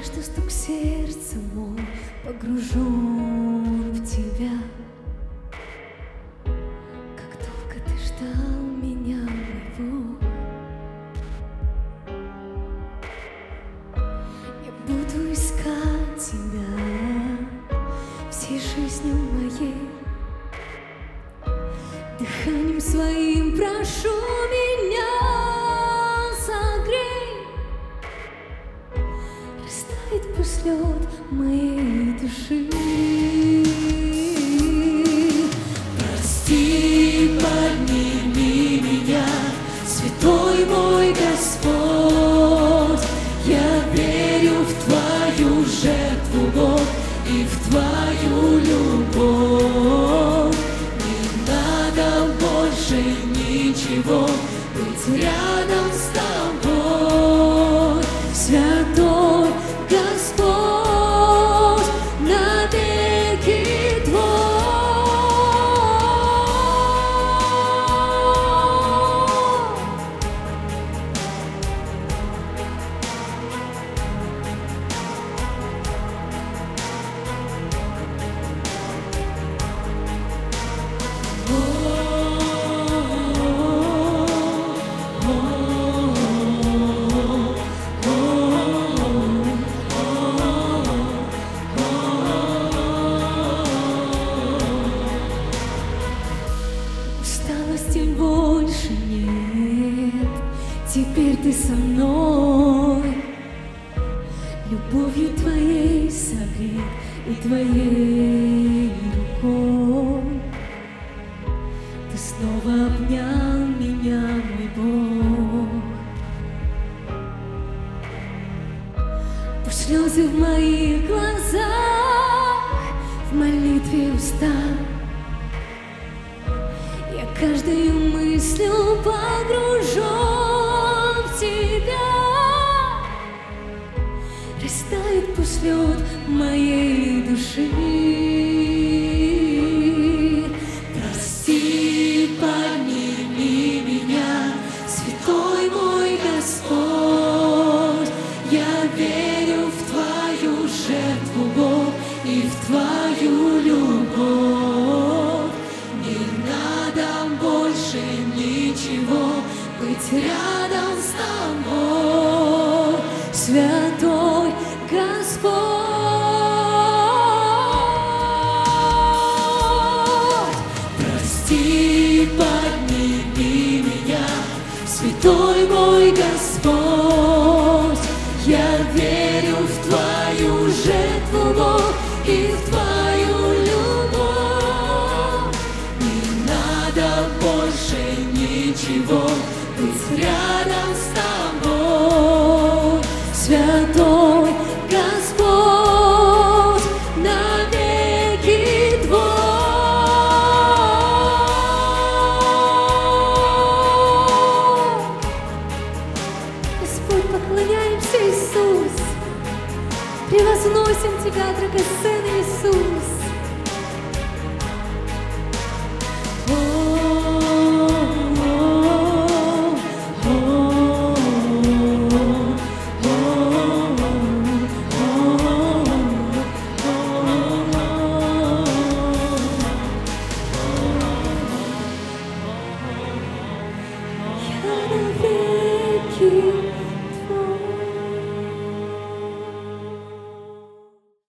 Каждый стук сердца мой погружен в тебя. Как долго ты ждал меня моего, Я буду искать тебя всей жизнью моей. Дыханием своим прошу меня Лед моей души Прости, подними меня, святой мой Господь. Я верю в Твою жертву, Бог, и в Твою любовь. Не надо больше ничего, быть рядом с Тобой, теперь ты со мной. Любовью твоей согрет и твоей рукой. Ты снова обнял меня, мой Бог. Пусть слезы в моих глазах, в молитве уста. Я каждой мыслью погружен Растает пусть лед моей души. Прости, подними меня, святой мой Господь. Я верю в Твою жертву, Бог, и в Твою любовь. Не надо больше ничего, быть рядом с Тобой, святой Господь. Прости, подними меня, святой мой Господь. Я верю в Твою жертву, и Твою любовь. Не надо больше ничего, быть рядом с Тобой, святой Господь, поклоняемся, Иисус. Превозносим Тебя, драгоценный Иисус. you.